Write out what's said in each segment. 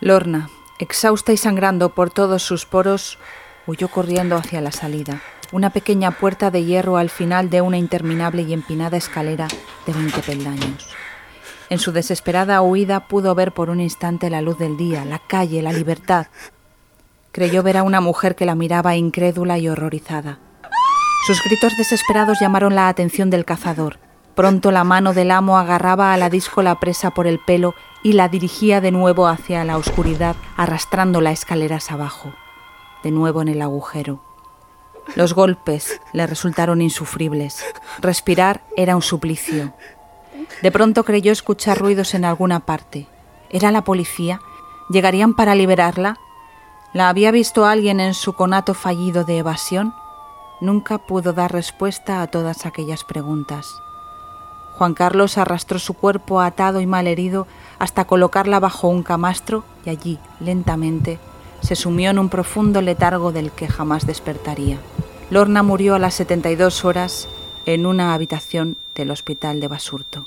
Lorna, exhausta y sangrando por todos sus poros, huyó corriendo hacia la salida, una pequeña puerta de hierro al final de una interminable y empinada escalera de veinte peldaños. En su desesperada huida pudo ver por un instante la luz del día, la calle, la libertad. Creyó ver a una mujer que la miraba incrédula y horrorizada. Sus gritos desesperados llamaron la atención del cazador. Pronto la mano del amo agarraba a la la presa por el pelo y la dirigía de nuevo hacia la oscuridad, arrastrándola escaleras abajo, de nuevo en el agujero. Los golpes le resultaron insufribles. Respirar era un suplicio. De pronto creyó escuchar ruidos en alguna parte. ¿Era la policía? ¿Llegarían para liberarla? ¿La había visto alguien en su conato fallido de evasión? Nunca pudo dar respuesta a todas aquellas preguntas. Juan Carlos arrastró su cuerpo atado y malherido hasta colocarla bajo un camastro y allí, lentamente, se sumió en un profundo letargo del que jamás despertaría. Lorna murió a las 72 horas en una habitación del hospital de Basurto.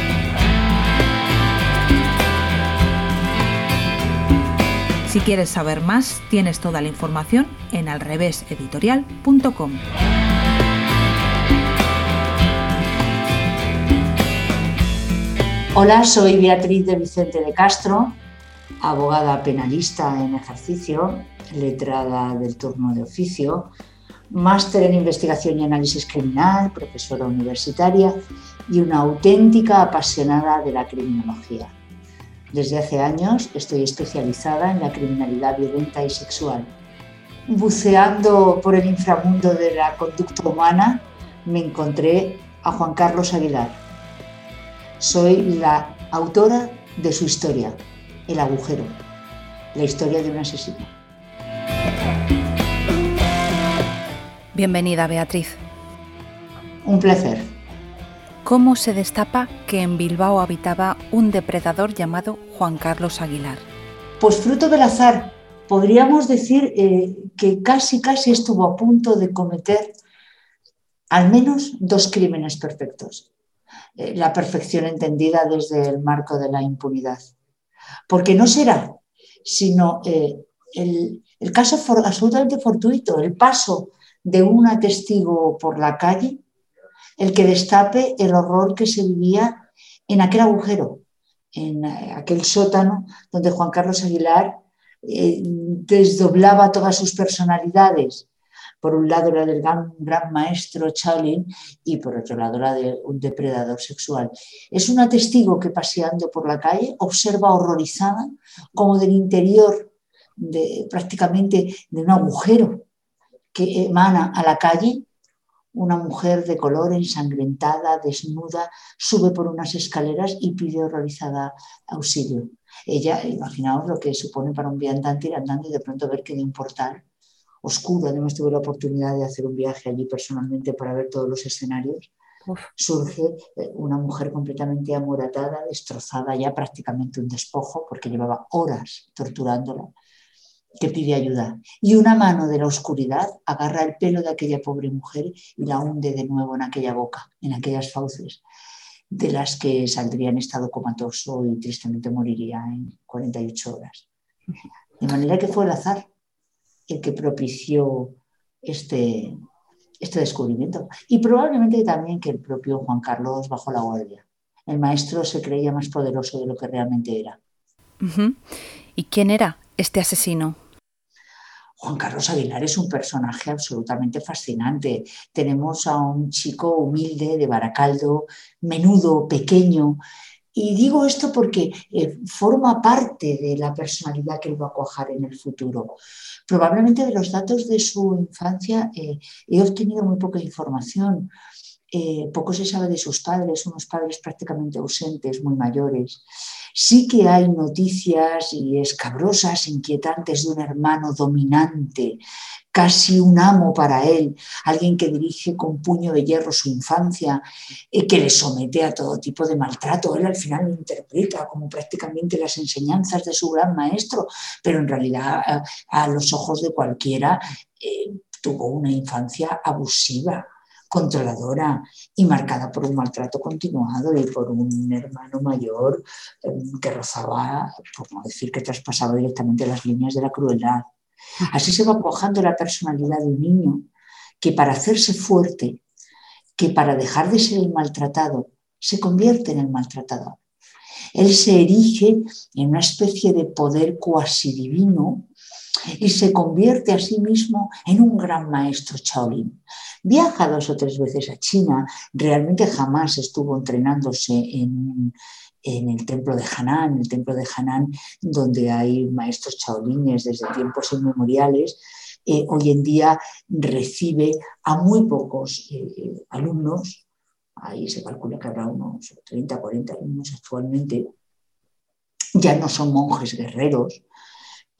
Si quieres saber más, tienes toda la información en alreveseditorial.com. Hola, soy Beatriz de Vicente de Castro, abogada penalista en ejercicio, letrada del turno de oficio, máster en investigación y análisis criminal, profesora universitaria y una auténtica apasionada de la criminología. Desde hace años estoy especializada en la criminalidad violenta y sexual. Buceando por el inframundo de la conducta humana, me encontré a Juan Carlos Aguilar. Soy la autora de su historia, El agujero, la historia de un asesino. Bienvenida, Beatriz. Un placer cómo se destapa que en Bilbao habitaba un depredador llamado Juan Carlos Aguilar. Pues fruto del azar, podríamos decir eh, que casi, casi estuvo a punto de cometer al menos dos crímenes perfectos. Eh, la perfección entendida desde el marco de la impunidad. Porque no será, sino eh, el, caso absolutamente fortuito, el paso de un testigo por la calle el que destape el horror que se vivía en aquel agujero, en eh, aquel sótano donde Juan Carlos Aguilar eh, desdoblaba todas sus personalidades. Por un lado la del gran, maestro Chaolin y por otro lado la de un depredador sexual. Es una testigo que paseando por la calle observa horrorizada como del interior de, prácticamente de un agujero que emana a la calle una mujer de color ensangrentada, desnuda, sube por unas escaleras y pide horrorizada auxilio. Ella, imaginaos lo que supone para un viandante ir andando y de pronto ver que de un portal oscuro, además tuve la oportunidad de hacer un viaje allí personalmente para ver todos los escenarios, surge eh, una mujer completamente amoratada, destrozada, ya prácticamente un despojo, porque llevaba horas torturándola que pide ayuda. Y una mano de la oscuridad agarra el pelo de aquella pobre mujer y la hunde de nuevo en aquella boca, en aquellas fauces, de las que saldría en estado comatoso y tristemente moriría en 48 horas. De manera que fue el azar el que propició este, este descubrimiento. Y probablemente también que el propio Juan Carlos bajó la guardia. El maestro se creía más poderoso de lo que realmente era. ¿Y quién era este asesino? Juan Carlos Aguilar es un personaje absolutamente fascinante. Tenemos a un chico humilde de Baracaldo, menudo, pequeño, Y digo esto porque eh, forma parte de la personalidad que él va a cuajar en el futuro. Probablemente de los datos de su infancia eh, he obtenido muy poca información. Eh, poco se sabe de sus padres, unos padres prácticamente ausentes, muy mayores. Sí que hay noticias y escabrosas, inquietantes de un hermano dominante, casi un amo para él, alguien que dirige con puño de hierro su infancia, y que le somete a todo tipo de maltrato. Él al final lo interpreta como prácticamente las enseñanzas de su gran maestro, pero en realidad a, los ojos de cualquiera eh, tuvo una infancia abusiva controladora y marcada por un maltrato continuado y por un hermano mayor em, que rozaba, por no decir que traspasaba directamente las líneas de la crueldad. Así se va cojando la personalidad de un niño que para hacerse fuerte, que para dejar de ser el maltratado, se convierte en el maltratador. Él se erige en una especie de poder cuasi divino y se convierte a sí mismo en un gran maestro Shaolin. Viaja dos o tres veces a China, realmente jamás estuvo entrenándose en, el templo de Hanan, el templo de Hanan donde hay maestros chaolines desde tiempos inmemoriales. Eh, hoy en día recibe a muy pocos eh, alumnos, ahí se calcula que habrá unos 30, 40 alumnos actualmente, ya no son monjes guerreros,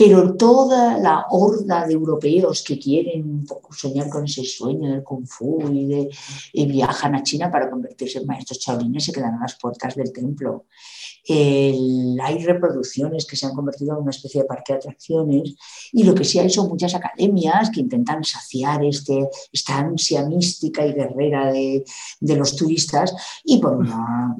pero toda la horda de europeos que quieren soñar con ese sueño del kung fu y, de, viajan a China para convertirse en maestros chaolines se quedan a las puertas del templo. Hay reproducciones que se han convertido en una especie de parque de atracciones y lo que sí hay son muchas academias que intentan saciar este, esta ansia mística y guerrera de, los turistas y por una,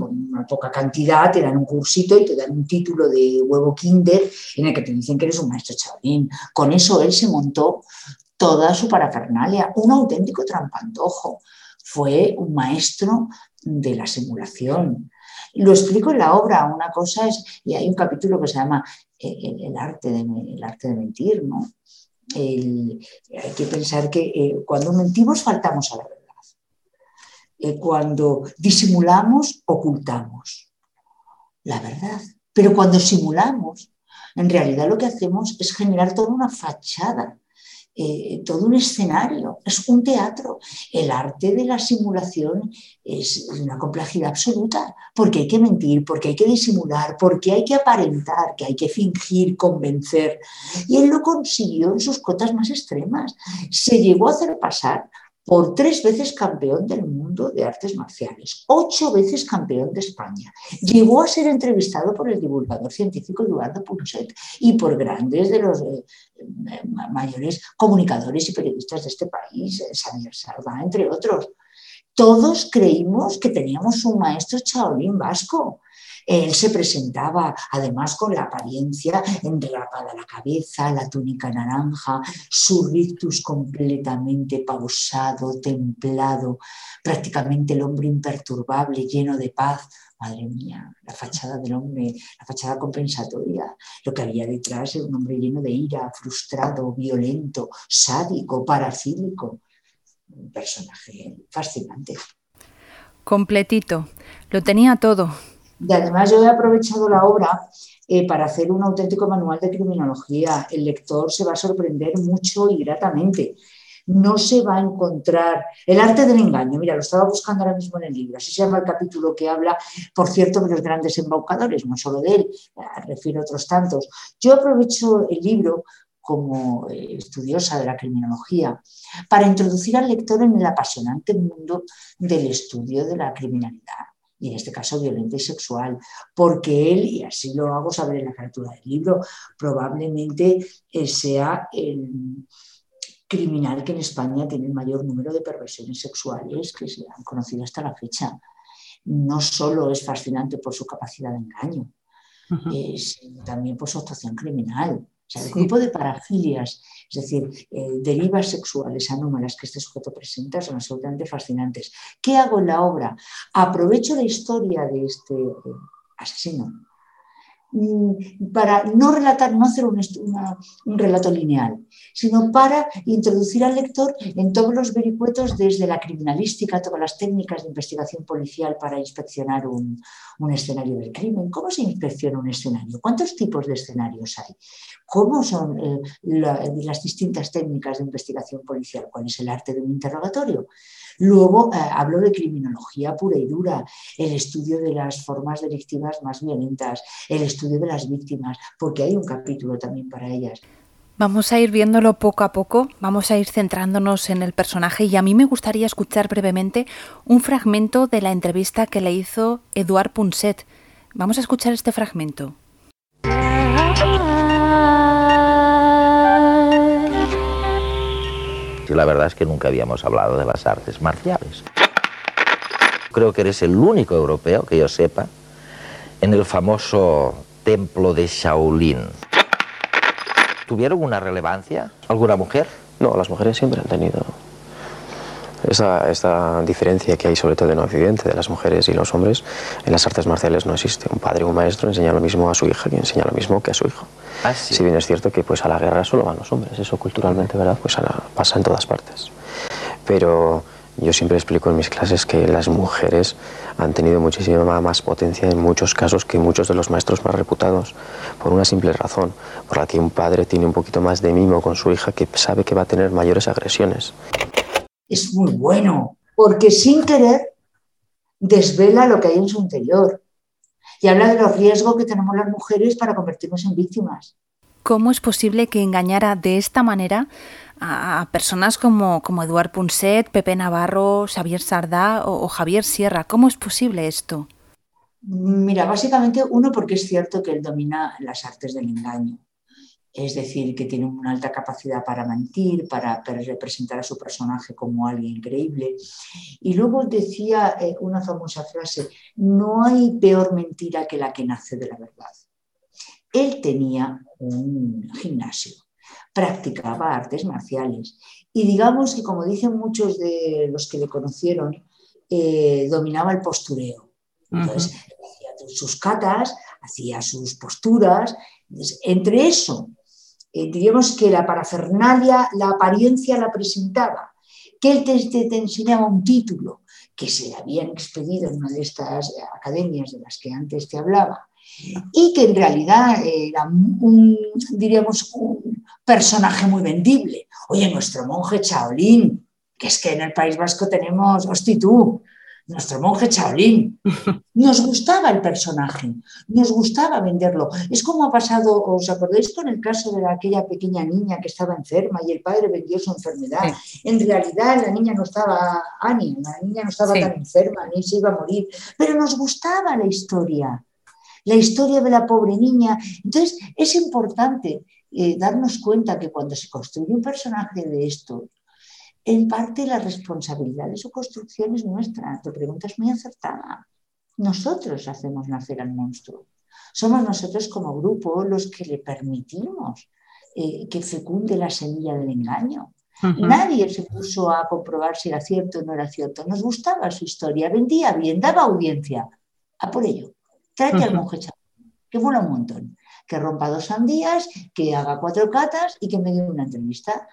poca cantidad te dan un cursito y te dan un título de huevo kinder en el que te dicen que eres un maestro chavín. Con eso él se montó toda su parafernalia, un auténtico trampantojo. Fue un maestro de la simulación, lo explico en la obra, una cosa es, y hay un capítulo que se llama eh, El, arte, de, arte de mentir, ¿no? hay que pensar que eh, cuando mentimos faltamos a la verdad. Eh, cuando disimulamos, ocultamos la verdad. Pero cuando simulamos, en realidad lo que hacemos es generar toda una fachada eh, todo un escenario, es un teatro. El arte de la simulación es una complejidad absoluta, porque hay que mentir, porque hay que disimular, porque hay que aparentar, que hay que fingir, convencer. Y él lo consiguió en sus cotas más extremas. Se llegó a hacer pasar por tres veces campeón del mundo de artes marciales, ocho veces campeón de España. Llegó a ser entrevistado por el divulgador científico Eduardo Punset y por grandes de los eh, mayores comunicadores y periodistas de este país, Xavier Salva, entre otros. Todos creímos que teníamos un maestro chaolín vasco él se presentaba además con la apariencia enrapada la cabeza, la túnica naranja, su rictus completamente pausado, templado, prácticamente el hombre imperturbable, lleno de paz. Madre mía, la fachada del hombre, la fachada compensatoria. Lo que había detrás era un hombre lleno de ira, frustrado, violento, sádico, parafílico. Un personaje fascinante. Completito. Lo tenía todo. Y además yo he aprovechado la obra eh, para hacer un auténtico manual de criminología. El lector se va a sorprender mucho y gratamente. No se va a encontrar el arte del engaño. Mira, lo estaba buscando ahora mismo en el libro. Así se llama el capítulo que habla, por cierto, de los grandes embaucadores, no solo de él, refiero a otros tantos. Yo aprovecho el libro como eh, estudiosa de la criminología, para introducir al lector en el apasionante mundo del estudio de la criminalidad y en este caso violenta y sexual, porque él, y así lo hago saber en la carátula del libro, probablemente eh, sea el criminal que en España tiene el mayor número de perversiones sexuales que se han conocido hasta la fecha. No solo es fascinante por su capacidad de engaño, eh, sino también por su actuación criminal. Sea, el grupo de parafilias, es decir, eh, derivas sexuales anómalas que este sujeto presenta son absolutamente fascinantes. ¿Qué hago en la obra? Aprovecho la historia de este eh, asesino para no relatar, no hacer un, relato lineal, sino para introducir al lector en todos los vericuetos desde la criminalística, todas las técnicas de investigación policial para inspeccionar un, escenario del crimen. ¿Cómo se inspecciona un escenario? ¿Cuántos tipos de escenarios hay? ¿Cómo son eh, las distintas técnicas de investigación policial? ¿Cuál es el arte de un interrogatorio? Luego eh, hablo de criminología pura y dura, el estudio de las formas delictivas más violentas, el estudio de las víctimas, porque hay un capítulo también para ellas. Vamos a ir viéndolo poco a poco, vamos a ir centrándonos en el personaje y a mí me gustaría escuchar brevemente un fragmento de la entrevista que le hizo Eduard Punset. Vamos a escuchar este fragmento. La verdad es que nunca habíamos hablado de las artes marciales. Creo que eres el único europeo que yo sepa en el famoso templo de Shaolin. ¿Tuvieron una relevancia alguna mujer? No, las mujeres siempre han tenido esa, diferencia que hay sobre todo en Occidente de las mujeres y los hombres, en las artes marciales no existe. Un padre o un maestro enseña lo mismo a su hija que enseña lo mismo que a su hijo. Ah, Si bien es cierto que pues a la guerra solo van los hombres, eso culturalmente ¿verdad? Pues pasa en todas partes. Pero yo siempre explico en mis clases que las mujeres han tenido muchísima más potencia en muchos casos que muchos de los maestros más reputados, por una simple razón, por la que un padre tiene un poquito más de mimo con su hija que sabe que va a tener mayores agresiones es muy bueno, porque sin querer desvela lo que hay en su interior y habla de los riesgos que tenemos las mujeres para convertirnos en víctimas. ¿Cómo es posible que engañara de esta manera a personas como, como Eduard Punset, Pepe Navarro, Xavier Sardá o, o Javier Sierra? ¿Cómo es posible esto? Mira, básicamente uno porque es cierto que él domina las artes del engaño es decir, que tiene una alta capacidad para mentir, para, representar a su personaje como alguien creíble. Y luego decía eh, una famosa frase, no hay peor mentira que la que nace de la verdad. Él tenía un gimnasio, practicaba artes marciales y digamos que, como dicen muchos de los que le conocieron, eh, dominaba el postureo. Entonces, hacía sus catas, hacía sus posturas. entre eso eh, diríamos que la parafernalia, la apariencia la presentaba, que él te, enseñaba un título que se le habían expedido en una de estas academias de las que antes te hablaba, y que en realidad era un, diríamos, un personaje muy vendible. Oye, nuestro monje Chaolín, que es que en el País Vasco tenemos, hosti tú, nuestro monje Shaolin. Nos gustaba el personaje, nos gustaba venderlo. Es como ha pasado, ¿os acordáis con el caso de aquella pequeña niña que estaba enferma y el padre vendió su enfermedad? En realidad la niña no estaba, Ani, la niña no estaba tan enferma, ni se iba a morir, pero nos gustaba la historia, la historia de la pobre niña. Entonces es importante eh, darnos cuenta que cuando se construye un personaje de esto, en parte la responsabilidad de su construcción es nuestra. Tu pregunta es muy acertada. Nosotros hacemos nacer al monstruo. Somos nosotros como grupo los que le permitimos eh, que fecunde la semilla del engaño. Nadie se puso a comprobar si era cierto o no era cierto. Nos gustaba su historia, vendía bien, daba audiencia. A por ello, tráete al monje que mola un montón que rompa dos sandías, que haga cuatro catas y que me dé una entrevista.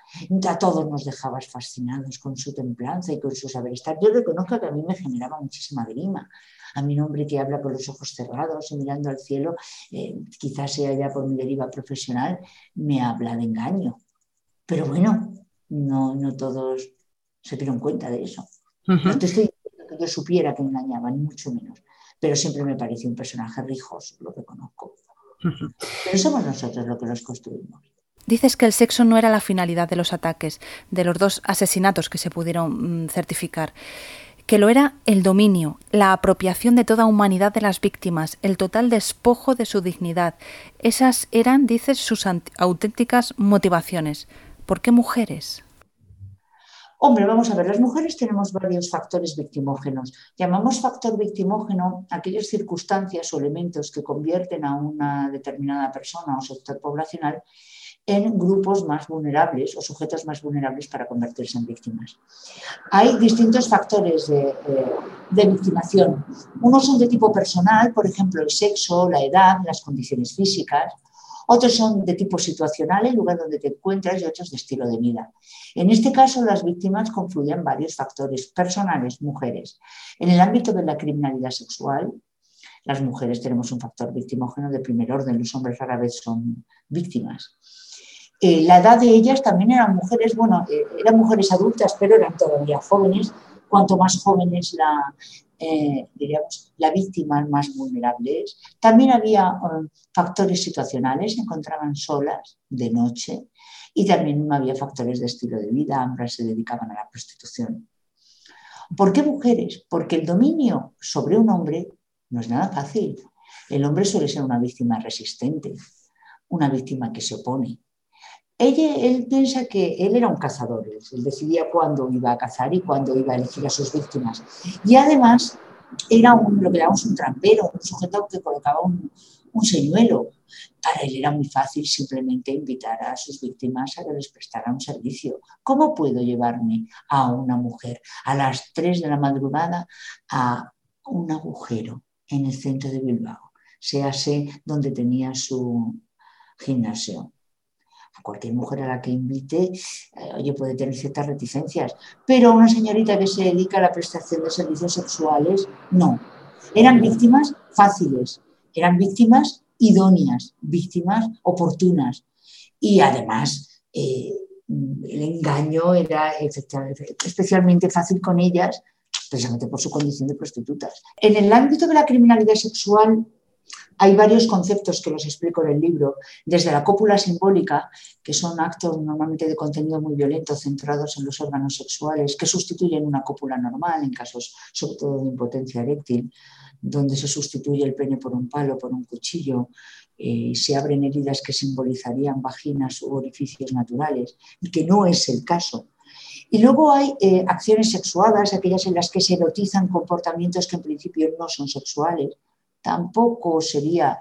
A todos nos dejabas fascinados con su templanza y con su saber estar. Yo reconozco que a mí me generaba muchísima grima. A mi nombre que habla con los ojos cerrados y mirando al cielo, eh, quizás sea ya por mi deriva profesional, me habla de engaño. Pero bueno, no, no todos se dieron cuenta de eso. No te estoy diciendo que yo supiera que engañaba, ni mucho menos. Pero siempre me pareció un personaje rijoso, lo reconozco. Pero somos nosotros los que los construimos. Dices que el sexo no era la finalidad de los ataques, de los dos asesinatos que se pudieron mm, certificar, que lo era el dominio, la apropiación de toda humanidad de las víctimas, el total despojo de su dignidad. Esas eran, dices, sus auténticas motivaciones. ¿Por qué mujeres? Hombre, vamos a ver, las mujeres tenemos varios factores victimógenos. Llamamos factor victimógeno aquellas circunstancias o elementos que convierten a una determinada persona o sector poblacional en grupos más vulnerables o sujetos más vulnerables para convertirse en víctimas. Hay distintos factores de, de, victimación. Unos son de tipo personal, por ejemplo, el sexo, la edad, las condiciones físicas. Otros son de tipo situacional, el lugar donde te encuentras, y otros de estilo de vida. En este caso, las víctimas confluyen varios factores personales, mujeres. En el ámbito de la criminalidad sexual, las mujeres tenemos un factor victimógeno de primer orden, los hombres rara vez son víctimas. Eh, la edad de ellas también eran mujeres, bueno, eh, eran mujeres adultas, pero eran todavía jóvenes. Cuanto más jóvenes la, eh, diríamos, la víctima, más vulnerables. También había factores situacionales, se encontraban solas de noche y también había factores de estilo de vida, ambas se dedicaban a la prostitución. ¿Por qué mujeres? Porque el dominio sobre un hombre no es nada fácil. El hombre suele ser una víctima resistente, una víctima que se opone, ella, él piensa que él era un cazador, él decidía cuándo iba a cazar y cuándo iba a elegir a sus víctimas. Y además era un, lo que llamamos un trampero, un sujeto que colocaba un, señuelo. Para él era muy fácil simplemente invitar a sus víctimas a que les prestara un servicio. ¿Cómo puedo llevarme a una mujer a las 3 de la madrugada a un agujero en el centro de Bilbao? Séase donde tenía su gimnasio cualquier mujer a la que invite, eh, oye, puede tener ciertas reticencias, pero una señorita que se dedica a la prestación de servicios sexuales, no. Eran víctimas fáciles, eran víctimas idóneas, víctimas oportunas. Y además, eh, el engaño era especialmente fácil con ellas, precisamente por su condición de prostitutas. En el ámbito de la criminalidad sexual, hay varios conceptos que los explico en el libro, desde la cópula simbólica, que son actos normalmente de contenido muy violento centrados en los órganos sexuales, que sustituyen una cópula normal en casos sobre todo de impotencia eréctil, donde se sustituye el pene por un palo, por un cuchillo, eh, se abren heridas que simbolizarían vaginas u orificios naturales, y que no es el caso. Y luego hay eh, acciones sexuadas, aquellas en las que se erotizan comportamientos que en principio no son sexuales, tampoco sería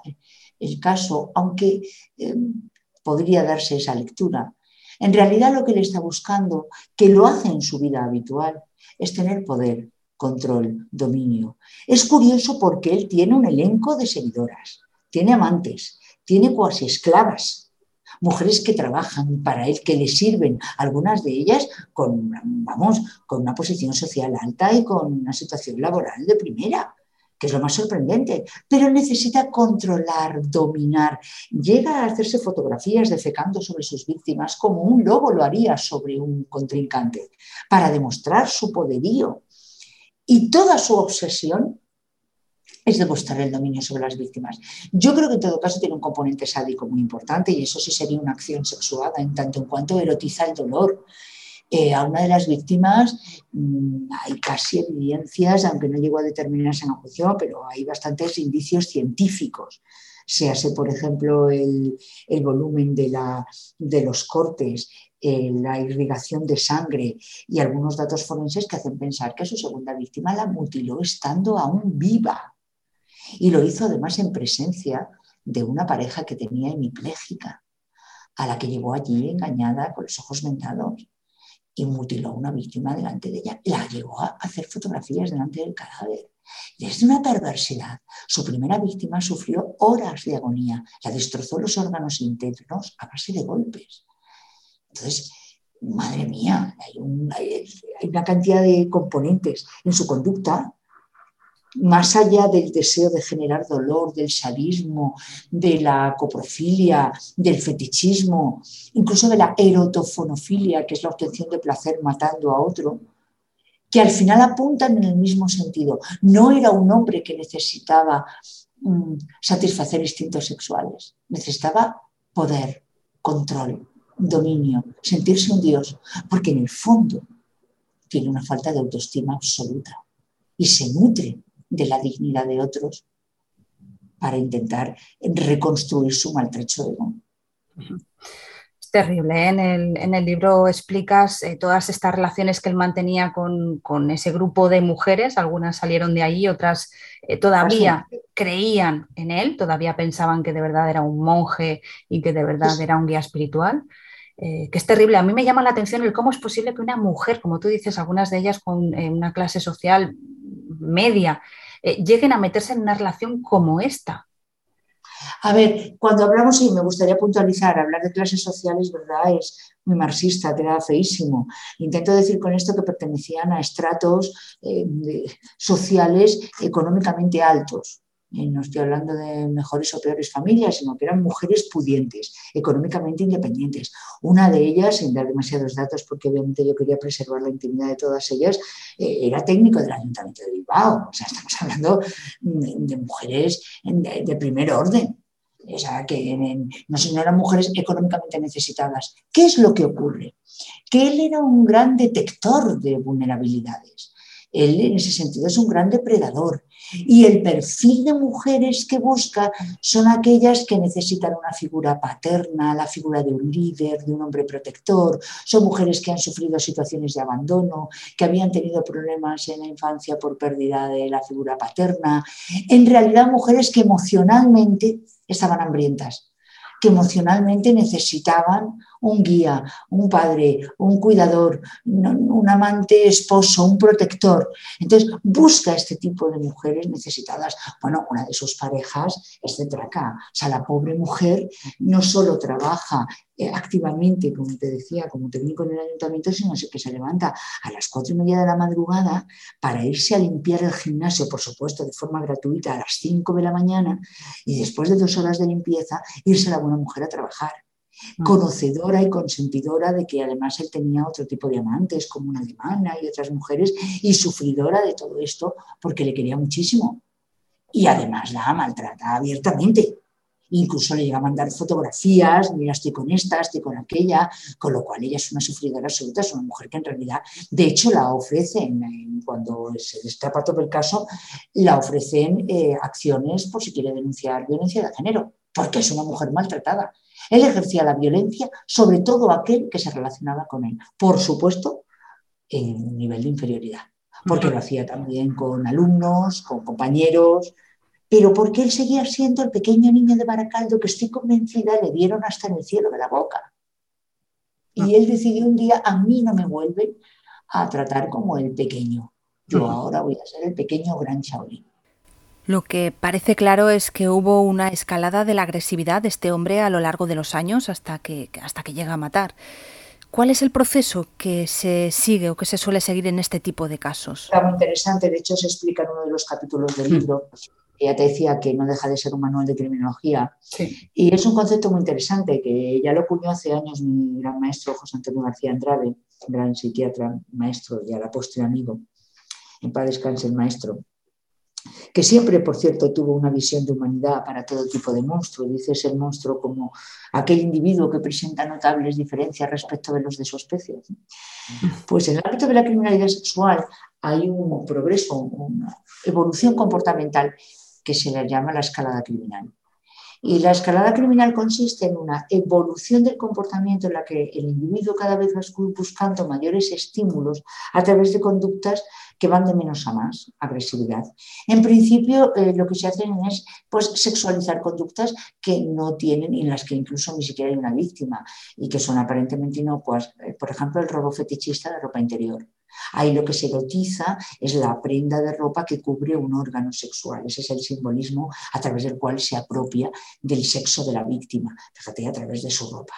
el caso, aunque eh, podría darse esa lectura. En realidad lo que él está buscando, que lo hace en su vida habitual, es tener poder, control, dominio. Es curioso porque él tiene un elenco de seguidoras, tiene amantes, tiene cuasi esclavas, mujeres que trabajan para él, que le sirven, algunas de ellas con, vamos, con una posición social alta y con una situación laboral de primera que es lo más sorprendente, pero necesita controlar, dominar. Llega a hacerse fotografías defecando sobre sus víctimas como un lobo lo haría sobre un contrincante, para demostrar su poderío. Y toda su obsesión es demostrar el dominio sobre las víctimas. Yo creo que en todo caso tiene un componente sádico muy importante y eso sí sería una acción sexuada en tanto en cuanto erotiza el dolor a una de las víctimas mm, hay casi evidencias, aunque no llegó a determinarse en la juicio, pero hay bastantes indicios científicos. Se hace, por ejemplo, el, volumen de, los cortes, eh, la irrigación de sangre y algunos datos forenses que hacen pensar que su segunda víctima la mutiló estando aún viva. Y lo hizo además en presencia de una pareja que tenía hemipléjica, a la que llevó allí engañada con los ojos vendados y mutiló a una víctima delante de ella. La llevó a hacer fotografías delante del cadáver. Desde una perversidad. Su primera víctima sufrió horas de agonía. La destrozó los órganos internos a base de golpes. Entonces, madre mía, hay una cantidad de componentes en su conducta más allá del deseo de generar dolor, del sadismo, de la coprofilia, del fetichismo, incluso de la erotofonofilia, que es la obtención de placer matando a otro, que al final apuntan en el mismo sentido. No era un hombre que necesitaba mm, satisfacer instintos sexuales, necesitaba poder, control, dominio, sentirse un dios, porque en el fondo tiene una falta de autoestima absoluta y se nutre de la dignidad de otros para intentar reconstruir su maltrecho ego. Es terrible. ¿eh? En, el, libro explicas eh, todas estas relaciones que él mantenía con, ese grupo de mujeres. Algunas salieron de ahí, otras eh, todavía creían en él, todavía pensaban que de verdad era un monje y que de verdad era un guía espiritual. que es terrible. A mí me llama la atención el cómo es posible que una mujer, como tú dices, algunas de ellas con una clase social media, lleguen a meterse en una relación como esta. A ver, cuando hablamos, y me gustaría puntualizar, hablar de clases sociales, ¿verdad? Es muy marxista, queda feísimo. Intento decir con esto que pertenecían a estratos eh, sociales económicamente altos. No estoy hablando de mejores o peores familias, sino que eran mujeres pudientes, económicamente independientes. Una de ellas, sin dar demasiados datos, porque obviamente yo quería preservar la intimidad de todas ellas, eh, era técnico del Ayuntamiento de Bilbao. O sea, estamos hablando de, mujeres de, primer orden. O sea, que no, no eran mujeres económicamente necesitadas. ¿Qué es lo que ocurre? Que él era un gran detector de vulnerabilidades. Él en ese sentido es un gran depredador y el perfil de mujeres que busca son aquellas que necesitan una figura paterna, la figura de un líder, de un hombre protector. Son mujeres que han sufrido situaciones de abandono, que habían tenido problemas en la infancia por pérdida de la figura paterna. En realidad, mujeres que emocionalmente estaban hambrientas que emocionalmente necesitaban un guía, un padre, un cuidador, un amante esposo, un protector. Entonces, busca este tipo de mujeres necesitadas. Bueno, una de sus parejas es de. O sea, la pobre mujer no solo trabaja eh, activamente, como te decía, como técnico en el ayuntamiento, sino que se levanta a las cuatro y media de la madrugada para irse a limpiar el gimnasio, por supuesto, de forma gratuita a las cinco de la mañana y después de dos horas de limpieza irse a la buena mujer a trabajar conocedora y consentidora de que además él tenía otro tipo de amantes, como una alemana y otras mujeres, y sufridora de todo esto porque le quería muchísimo. Y además la maltrata abiertamente. Incluso le llega a mandar fotografías, mira, estoy con esta, estoy con aquella, con lo cual ella es una sufridora absoluta, es una mujer que en realidad, de hecho, la ofrecen, cuando se destapa todo el caso, la ofrecen eh, acciones por si quiere denunciar violencia de género, porque es una mujer maltratada. Él ejercía la violencia sobre todo aquel que se relacionaba con él. Por supuesto, en un nivel de inferioridad, porque lo hacía también con alumnos, con compañeros, pero porque él seguía siendo el pequeño niño de Baracaldo que estoy convencida le dieron hasta en el cielo de la boca. Y él decidió un día, a mí no me vuelve a tratar como el pequeño. Yo ahora voy a ser el pequeño gran Shaolin. Lo que parece claro es que hubo una escalada de la agresividad de este hombre a lo largo de los años hasta que, hasta que llega a matar. ¿Cuál es el proceso que se sigue o que se suele seguir en este tipo de casos? Está muy interesante, de hecho se explica en uno de los capítulos del libro. Ya te decía que no deja de ser un manual de criminología. Y es un concepto muy interesante que ya lo acuñó hace años mi gran maestro José Antonio García Andrade, gran psiquiatra, maestro y a la postre amigo. En paz descanse el maestro que siempre, por cierto, tuvo una visión de humanidad para todo tipo de monstruo. Dices el monstruo como aquel individuo que presenta notables diferencias respecto de los de su especie. Pues en el ámbito de la criminalidad sexual hay un progreso, una evolución comportamental que se le llama la escalada criminal. Y la escalada criminal consiste en una evolución del comportamiento en la que el individuo cada vez va buscando mayores estímulos a través de conductas que van de menos a más, agresividad. En principio, eh, lo que se hace es pues, sexualizar conductas que no tienen, en las que incluso ni siquiera hay una víctima, y que son aparentemente inocuas. Eh, por ejemplo, el robo fetichista de ropa interior. Ahí lo que se erotiza es la prenda de ropa que cubre un órgano sexual. Ese es el simbolismo a través del cual se apropia del sexo de la víctima, fíjate, a través de su ropa.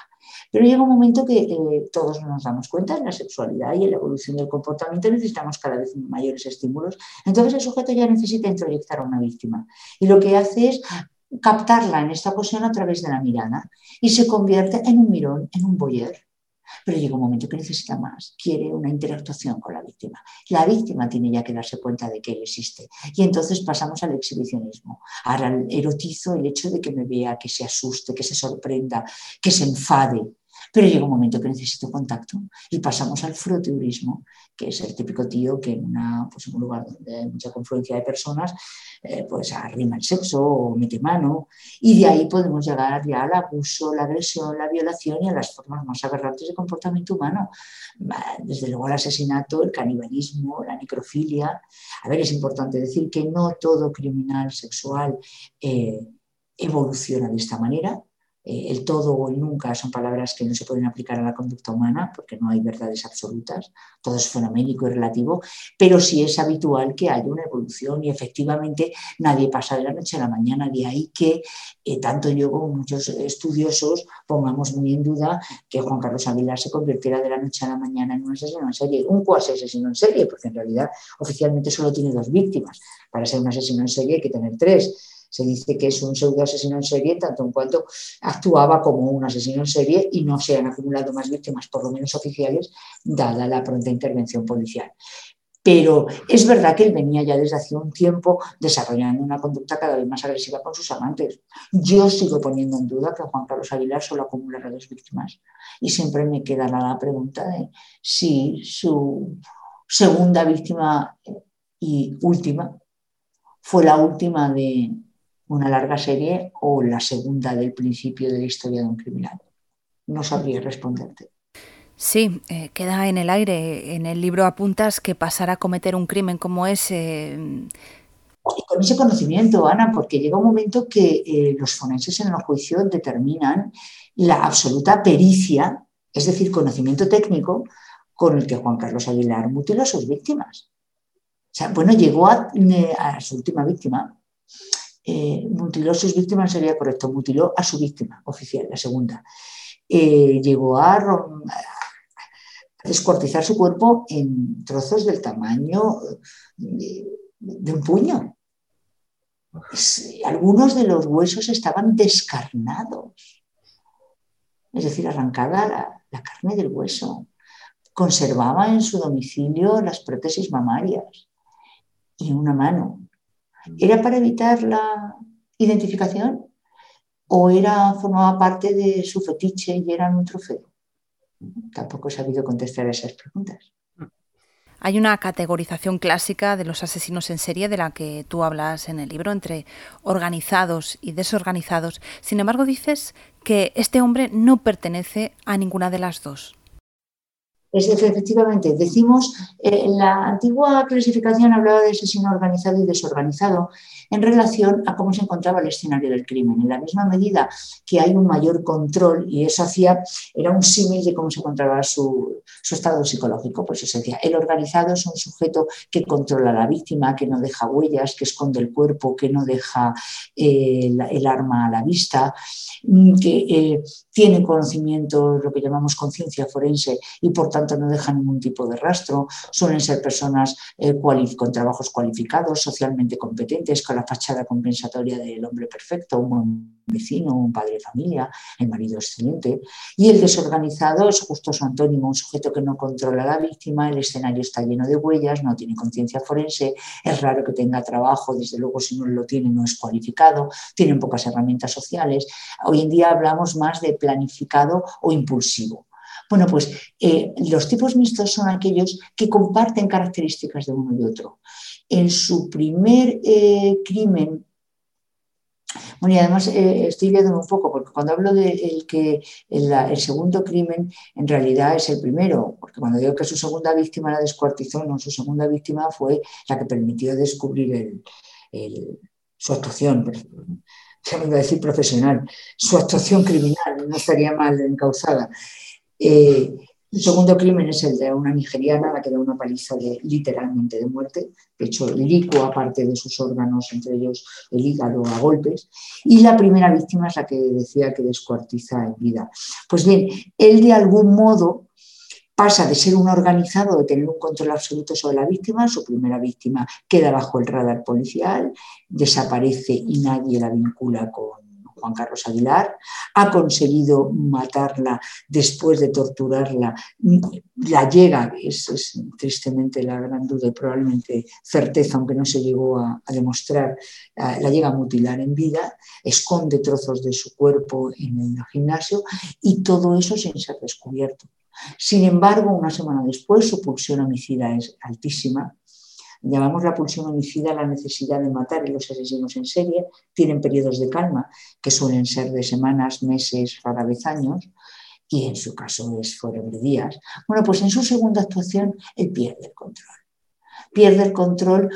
Pero llega un momento que eh, todos nos damos cuenta en la sexualidad y en la evolución del comportamiento necesitamos cada vez mayores estímulos. Entonces el sujeto ya necesita introyectar a una víctima. Y lo que hace es captarla en esta ocasión a través de la mirada y se convierte en un mirón, en un boyer. Pero llega un momento que necesita más, quiere una interactuación con la víctima. La víctima tiene ya que darse cuenta de que él existe. Y entonces pasamos al exhibicionismo. Ahora erotizo el hecho de que me vea, que se asuste, que se sorprenda, que se enfade. Pero llega un momento que necesito contacto y pasamos al froteurismo, que es el típico tío que en, una, pues en un lugar donde hay mucha confluencia de personas, eh, pues arrima el sexo o mete mano. Y de ahí podemos llegar ya al abuso, la agresión, la violación y a las formas más aberrantes de comportamiento humano. Desde luego el asesinato, el canibalismo, la necrofilia. A ver, es importante decir que no todo criminal sexual eh, evoluciona de esta manera eh, el todo o el nunca son palabras que no se pueden aplicar a la conducta humana porque no hay verdades absolutas, todo es fenoménico y relativo, pero sí es habitual que haya una evolución y efectivamente nadie pasa de la noche a la mañana, de ahí que eh, tanto yo como muchos estudiosos pongamos muy en duda que Juan Carlos Aguilar se convirtiera de la noche a la mañana en un asesino en serie, un cuasi asesino en serie, porque en realidad oficialmente solo tiene dos víctimas, para ser un asesino en serie hay que tener tres se dice que es un pseudo asesino en serie, tanto en cuanto actuaba como un asesino en serie y no se han acumulado más víctimas, por lo menos oficiales, dada la pronta intervención policial. Pero es verdad que él venía ya desde hace un tiempo desarrollando una conducta cada vez más agresiva con sus amantes. Yo sigo poniendo en duda que Juan Carlos Aguilar solo acumulará dos víctimas. Y siempre me quedará la pregunta de si su segunda víctima y última fue la última de, una larga serie o la segunda del principio de la historia de un criminal. No sabría responderte. Sí, eh, queda en el aire. En el libro apuntas que pasar a cometer un crimen como ese... Y con ese conocimiento, Ana, porque llega un momento que eh, los forenses en el juicio determinan la absoluta pericia, es decir, conocimiento técnico, con el que Juan Carlos Aguilar mutiló a sus víctimas. O sea, bueno, llegó a, eh, a su última víctima, eh, mutiló a sus víctimas, sería correcto, mutiló a su víctima oficial, la segunda. Eh, llegó a, descuartizar su cuerpo en trozos del tamaño de, un puño. algunos de los huesos estaban descarnados, es decir, arrancada la carne del hueso. Conservaba en su domicilio las prótesis mamarias y una mano ¿Era para evitar la identificación o era, formaba parte de su fetiche y era un trofeo? Tampoco he sabido contestar esas preguntas. Hay una categorización clásica de los asesinos en serie de la que tú hablas en el libro entre organizados y desorganizados. Sin embargo, dices que este hombre no pertenece a ninguna de las dos. Es efectivamente, decimos, eh, la antigua clasificación hablaba de asesino organizado y desorganizado en relación a cómo se encontraba el escenario del crimen. En la misma medida que hay un mayor control, y eso hacía, era un símil de cómo se encontraba su, estado psicológico, pues eso decía, el organizado es un sujeto que controla a la víctima, que no deja huellas, que esconde el cuerpo, que no deja eh, el, arma a la vista, mm, que eh, tiene conocimiento, lo que llamamos conciencia forense, y por tanto no deja ningún tipo de rastro. Suelen ser personas eh, con trabajos cualificados, socialmente competentes, con la fachada compensatoria del hombre perfecto, un buen vecino, un padre de familia, el marido excelente. Y el desorganizado es justo su antónimo, un sujeto que no controla a la víctima, el escenario está lleno de huellas, no tiene conciencia forense, es raro que tenga trabajo, desde luego si no lo tiene no es cualificado, tienen pocas herramientas sociales. Hoy en día hablamos más de planificado o impulsivo. Bueno, pues eh, los tipos mixtos son aquellos que comparten características de uno y otro. En su primer eh, crimen, bueno, y además eh, estoy viendo un poco, porque cuando hablo del que el, segundo crimen, en realidad es el primero, porque cuando digo que su segunda víctima la descuartizó, no, su segunda víctima fue la que permitió descubrir su actuación, iba a decir profesional, su actuación criminal, no estaría mal encauzada. Eh, el segundo crimen es el de una nigeriana, la que da una paliza de, literalmente de muerte, de hecho licua parte de sus órganos, entre ellos el hígado a golpes. Y la primera víctima es la que decía que descuartiza en vida. Pues bien, él de algún modo pasa de ser un organizado, de tener un control absoluto sobre la víctima, su primera víctima queda bajo el radar policial, desaparece y nadie la vincula con Juan Carlos Aguilar, ha conseguido matarla después de torturarla, la llega, es, tristemente la gran duda y probablemente certeza, aunque no se llegó a, demostrar, la llega a mutilar en vida, esconde trozos de su cuerpo en el gimnasio y todo eso sin ser descubierto. Sin embargo, una semana después su pulsión homicida es altísima Llamamos la pulsión homicida la necesidad de matar y los asesinos en serie tienen periodos de calma que suelen ser de semanas, meses, rara vez años, y en su caso es, fueron de días. Bueno, pues en su segunda actuación él pierde el control. Pierde el control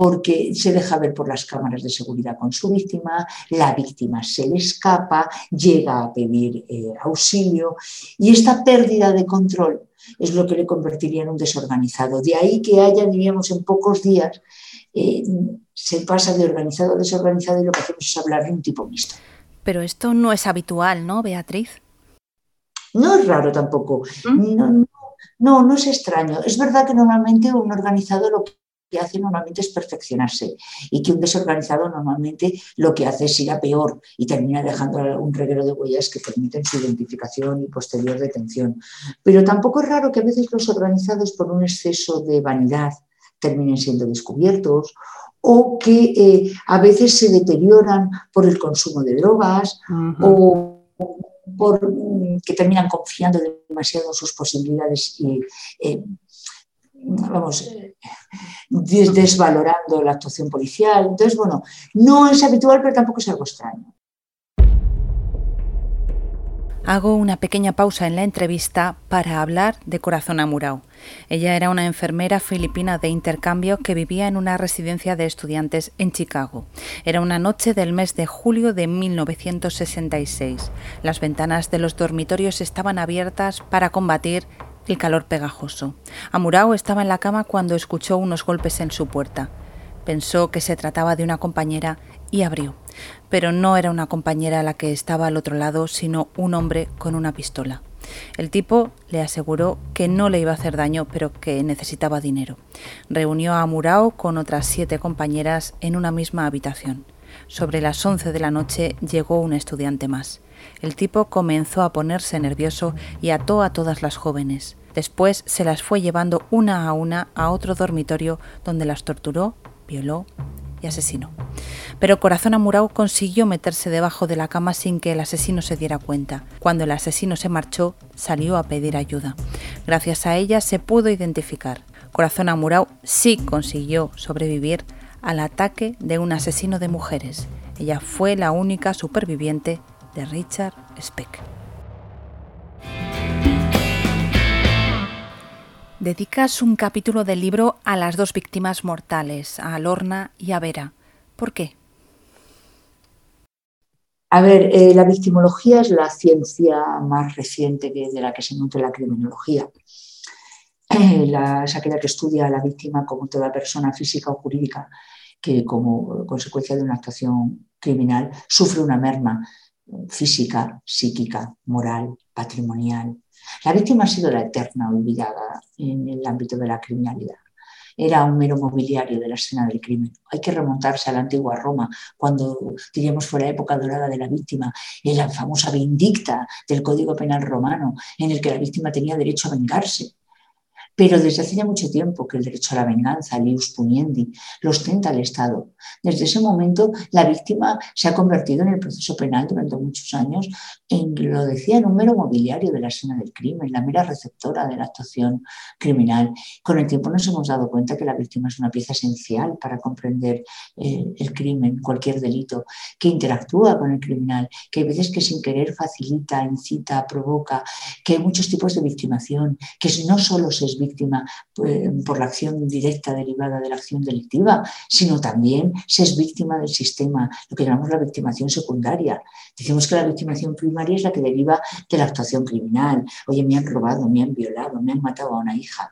porque se deja ver por las cámaras de seguridad con su víctima, la víctima se le escapa, llega a pedir eh, auxilio y esta pérdida de control es lo que le convertiría en un desorganizado. De ahí que haya, diríamos, en pocos días, eh, se pasa de organizado a desorganizado y lo que hacemos es hablar de un tipo mixto. Pero esto no es habitual, ¿no, Beatriz? No es raro tampoco. ¿Mm? No, no, no, es extraño. Es verdad que normalmente un organizado lo que hace normalmente es perfeccionarse y que un desorganizado normalmente lo que hace es ir a peor y termina dejando un reguero de huellas que permiten su identificación y posterior detención. Pero tampoco es raro que a veces los organizados por un exceso de vanidad terminen siendo descubiertos o que eh, a veces se deterioran por el consumo de drogas o por, mm, que terminan confiando demasiado en sus posibilidades y eh, vamos, desvalorando la actuación policial. Entonces, bueno, no es habitual, pero tampoco es algo extraño. Hago una pequeña pausa en la entrevista para hablar de Corazón Amurao. Ella era una enfermera filipina de intercambio que vivía en una residencia de estudiantes en Chicago. Era una noche del mes de julio de 1966. Las ventanas de los dormitorios estaban abiertas para combatir el calor pegajoso. Amurao estaba en la cama cuando escuchó unos golpes en su puerta. Pensó que se trataba de una compañera y abrió. Pero no era una compañera la que estaba al otro lado, sino un hombre con una pistola. El tipo le aseguró que no le iba a hacer daño, pero que necesitaba dinero. Reunió a Amurao con otras siete compañeras en una misma habitación. Sobre las once de la noche llegó un estudiante más. El tipo comenzó a ponerse nervioso y ató a todas las jóvenes. Después se las fue llevando una a una a otro dormitorio donde las torturó, violó y asesinó. Pero Corazón Amurao consiguió meterse debajo de la cama sin que el asesino se diera cuenta. Cuando el asesino se marchó, salió a pedir ayuda. Gracias a ella se pudo identificar. Corazón Amurao sí consiguió sobrevivir al ataque de un asesino de mujeres. Ella fue la única superviviente de Richard Speck. Dedicas un capítulo del libro a las dos víctimas mortales, a Lorna y a Vera. ¿Por qué? A ver, eh, la victimología es la ciencia más reciente de la que se nutre la criminología. Eh, la, es aquella que estudia a la víctima como toda persona física o jurídica que como consecuencia de una actuación criminal sufre una merma física, psíquica, moral, patrimonial, la víctima ha sido la eterna olvidada en el ámbito de la criminalidad. Era un mero mobiliario de la escena del crimen. Hay que remontarse a la antigua Roma, cuando, diríamos, fue la época dorada de la víctima, en la famosa vindicta del Código Penal romano, en el que la víctima tenía derecho a vengarse pero desde hace ya mucho tiempo que el derecho a la venganza, el ius puniendi, lo ostenta el Estado. Desde ese momento, la víctima se ha convertido en el proceso penal durante muchos años en, lo decía, en un mero mobiliario de la escena del crimen, la mera receptora de la actuación criminal. Con el tiempo nos hemos dado cuenta que la víctima es una pieza esencial para comprender eh, el crimen, cualquier delito, que interactúa con el criminal, que hay veces que sin querer facilita, incita, provoca, que hay muchos tipos de victimación, que no solo se es víctima, víctima eh, por la acción directa derivada de la acción delictiva, sino también se es víctima del sistema, lo que llamamos la victimación secundaria. Decimos que la victimación primaria es la que deriva de la actuación criminal. Oye, me han robado, me han violado, me han matado a una hija.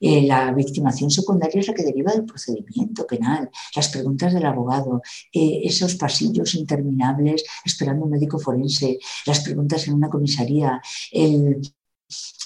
Eh, la victimación secundaria es la que deriva del procedimiento penal, las preguntas del abogado, eh, esos pasillos interminables esperando un médico forense, las preguntas en una comisaría, el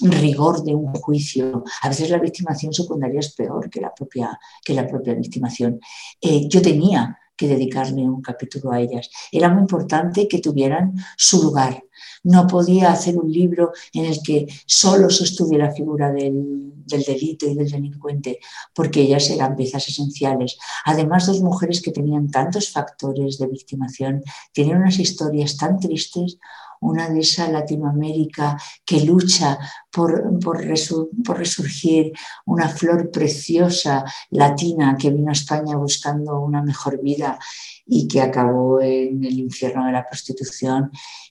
rigor de un juicio. A veces la victimación secundaria es peor que la propia, que la propia victimación. Eh, yo tenía que dedicarle un capítulo a ellas. Era muy importante que tuvieran su lugar. No podía hacer un libro en el que solo sostuviera la figura del, del delito y del delincuente, porque ellas eran piezas esenciales. Además, dos mujeres que tenían tantos factores de victimación, tienen unas historias tan tristes, una de esa Latinoamérica que lucha por, por, resurgir, una flor preciosa latina que vino a España buscando una mejor vida y que acabó en el infierno de la prostitución,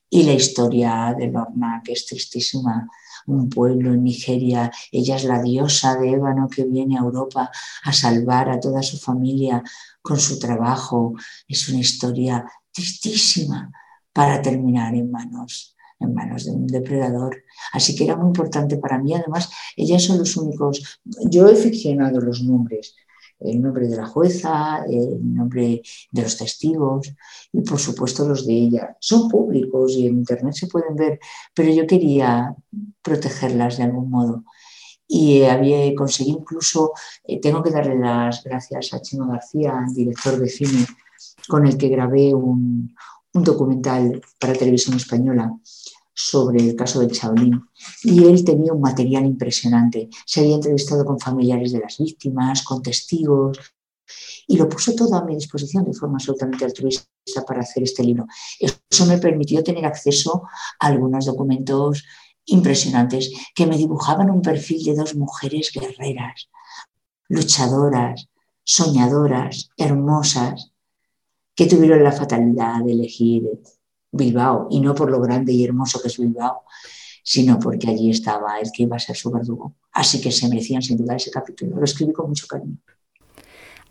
y la historia de Lorna, que es tristísima un pueblo en Nigeria. Ella es la diosa de ébano que viene a Europa a salvar a toda su familia con su trabajo. Es una historia tristísima, para terminar en manos, en manos de un depredador. Así que era muy importante para mí. Además, ellas son los únicos. Yo he ficcionado los nombres, el nombre de la jueza, el nombre de los testigos y por supuesto los de ella. Son públicos y en internet se pueden ver, pero yo quería protegerlas de algún modo. Y había conseguido incluso, eh, tengo que darle las gracias a Chino García, director de cine, con el que grabé un, un documental para televisión española sobre el caso del Chaolín y él tenía un material impresionante. Se había entrevistado con familiares de las víctimas, con testigos y lo puso todo a mi disposición de forma absolutamente altruista para hacer este libro. Eso me permitió tener acceso a algunos documentos impresionantes que me dibujaban un perfil de dos mujeres guerreras, luchadoras, soñadoras, hermosas, que tuvieron la fatalidad de elegir Bilbao, y no por lo grande y hermoso que es Bilbao, sino porque allí estaba el que iba a ser su verdugo. Así que se merecían sin duda ese capítulo. Lo escribí con mucho cariño.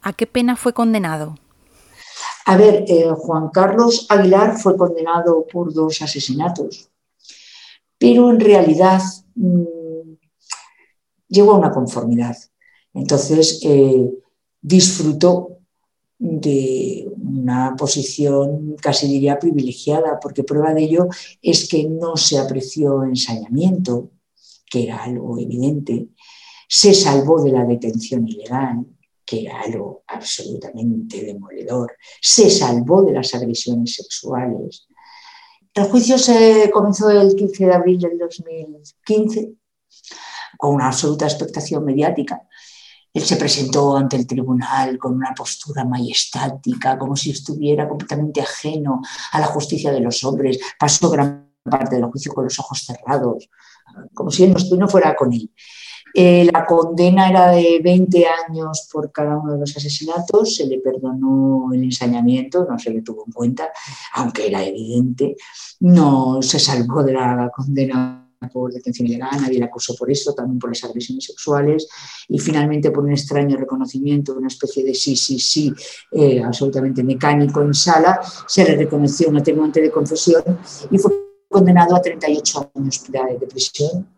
¿A qué pena fue condenado? A ver, eh, Juan Carlos Aguilar fue condenado por dos asesinatos, pero en realidad mmm, llegó a una conformidad. Entonces eh, disfrutó de una posición casi diría privilegiada, porque prueba de ello es que no se apreció ensañamiento, que era algo evidente, se salvó de la detención ilegal, que era algo absolutamente demoledor, se salvó de las agresiones sexuales. El juicio se comenzó el 15 de abril del 2015 con una absoluta expectación mediática él se presentó ante el tribunal con una postura majestática, como si estuviera completamente ajeno a la justicia de los hombres. Pasó gran parte del juicio con los ojos cerrados, como si él no, fuera con él. Eh, la condena era de 20 años por cada uno de los asesinatos, se le perdonó el ensañamiento, no se le tuvo en cuenta, aunque era evidente, no se salvó de la condena por detención ilegal, nadie le acusó por eso, también por las agresiones sexuales y finalmente por un extraño reconocimiento, una especie de sí, sí, sí, eh, absolutamente mecánico en sala, se le reconoció un atenuante de confesión y fue condenado a 38 años de prisión,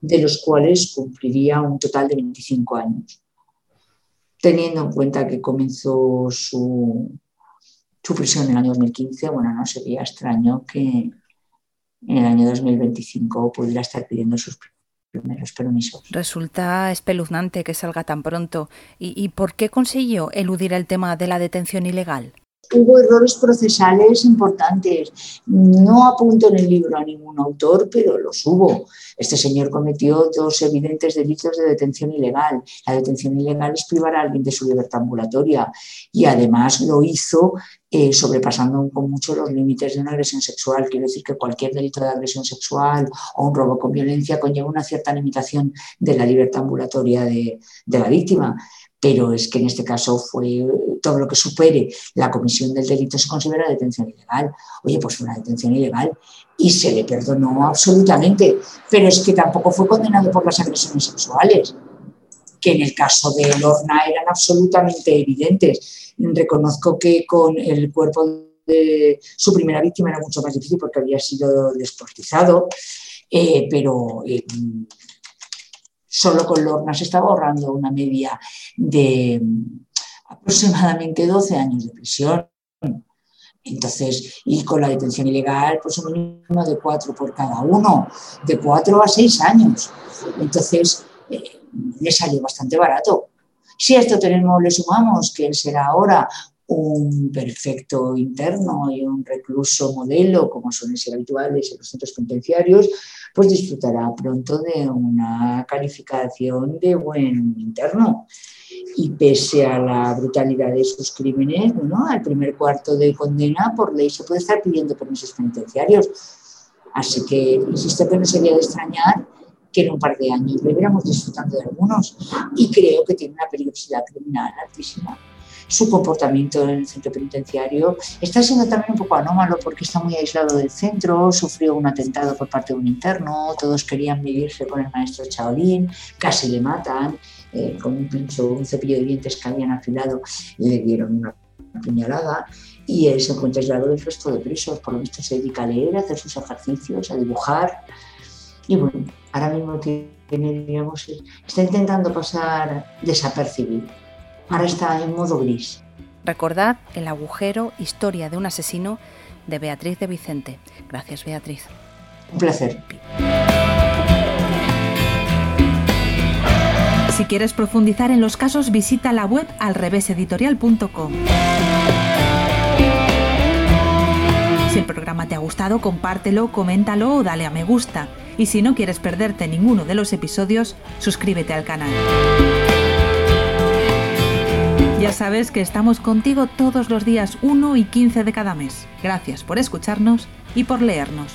de los cuales cumpliría un total de 25 años. Teniendo en cuenta que comenzó su, su prisión en el año 2015, bueno, no sería extraño que, en el año 2025 pudiera estar pidiendo sus primeros permisos. Resulta espeluznante que salga tan pronto. ¿Y, ¿Y, por qué consiguió eludir el tema de la detención ilegal? Hubo errores procesales importantes. No apunto en el libro a ningún autor, pero los hubo. Este señor cometió dos evidentes delitos de detención ilegal. La detención ilegal es privar a alguien de su libertad ambulatoria y además lo hizo eh, sobrepasando con mucho los límites de una agresión sexual. Quiero decir que cualquier delito de agresión sexual o un robo con violencia conlleva una cierta limitación de la libertad ambulatoria de, de la víctima pero es que en este caso fue todo lo que supere la comisión del delito se considera detención ilegal. Oye, pues fue una detención ilegal y se le perdonó absolutamente, pero es que tampoco fue condenado por las agresiones sexuales, que en el caso de Lorna eran absolutamente evidentes. Reconozco que con el cuerpo de su primera víctima era mucho más difícil porque había sido desportizado, eh, pero eh, solo con Lorna se estaba ahorrando una media de aproximadamente 12 años de prisión. Entonces, y con la detención ilegal, pues un mínimo de cuatro por cada uno, de cuatro a seis años. Entonces, eh, le salió bastante barato. Si a esto tenemos, le sumamos que él será ahora un perfecto interno y un recluso modelo, como suelen ser habituales en los centros penitenciarios, pues disfrutará pronto de una calificación de buen interno. Y pese a la brutalidad de sus crímenes, bueno, al primer cuarto de condena, por ley se puede estar pidiendo permisos penitenciarios. Así que insisto que no sería de extrañar que en un par de años le viéramos disfrutando de algunos. Y creo que tiene una peligrosidad criminal altísima su comportamiento en el centro penitenciario. Está siendo también un poco anómalo porque está muy aislado del centro, sufrió un atentado por parte de un interno, todos querían medirse con el maestro Chaolín, casi le matan, eh, con un pincho, un cepillo de dientes que habían afilado, le dieron una puñalada y él se encuentra aislado del resto de presos, por lo visto se dedica a leer, a hacer sus ejercicios, a dibujar. Y bueno, ahora mismo tiene, digamos, está intentando pasar desapercibido ahora está en modo gris. Recordad El agujero, historia de un asesino de Beatriz de Vicente. Gracias, Beatriz. Un placer. Si quieres profundizar en los casos, visita la web alreveseditorial.com. Si el programa te ha gustado, compártelo, coméntalo o dale a me gusta. Y si no quieres perderte ninguno de los episodios, suscríbete al canal. Ya sabes que estamos contigo todos los días 1 y 15 de cada mes. Gracias por escucharnos y por leernos.